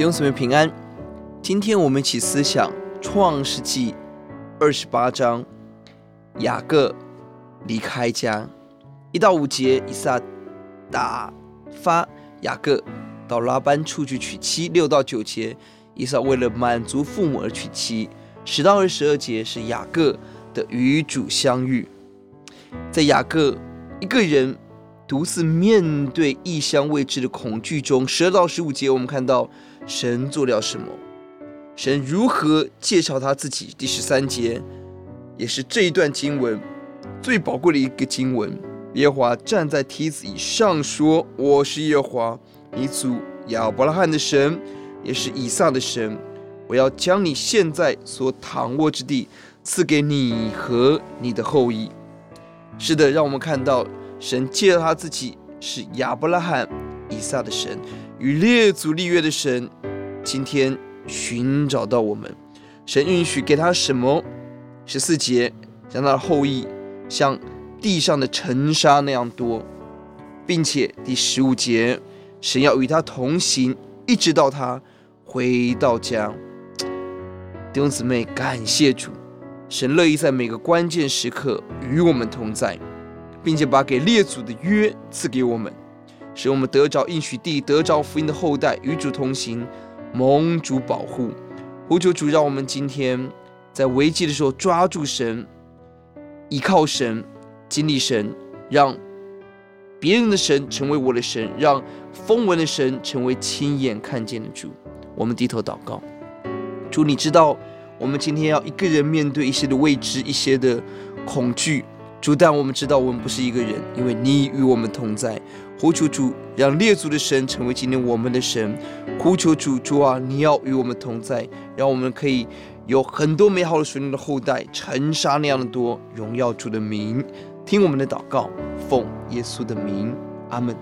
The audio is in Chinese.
弟兄姊妹平安，今天我们一起思想创世纪二十八章，雅各离开家，一到五节，以撒打发雅各到拉班处去娶妻；六到九节，以撒为了满足父母而娶妻；十到二十二节是雅各的与主相遇，在雅各一个人。独自面对异乡未知的恐惧中，十二到十五节，我们看到神做了什么？神如何介绍他自己？第十三节也是这一段经文最宝贵的一个经文。耶和华站在梯子以上说：“我是耶和华，你祖亚伯拉罕的神，也是以撒的神。我要将你现在所躺卧之地赐给你和你的后裔。”是的，让我们看到。神借了他自己是亚伯拉罕、以撒的神，与列祖立约的神，今天寻找到我们。神允许给他什么？十四节将他的后裔像地上的尘沙那样多，并且第十五节，神要与他同行，一直到他回到家。弟兄姊妹，感谢主，神乐意在每个关键时刻与我们同在。并且把给列祖的约赐给我们，使我们得着应许地，得着福音的后代，与主同行，蒙主保护。呼求主，让我们今天在危机的时候抓住神，依靠神，经历神，让别人的神成为我的神，让风闻的神成为亲眼看见的主。我们低头祷告，主，你知道我们今天要一个人面对一些的未知，一些的恐惧。主，但我们知道我们不是一个人，因为你与我们同在。呼求主，让列祖的神成为今天我们的神。呼求主，主啊，你要与我们同在，让我们可以有很多美好的属灵的后代，尘沙那样的多。荣耀主的名，听我们的祷告，奉耶稣的名，阿门。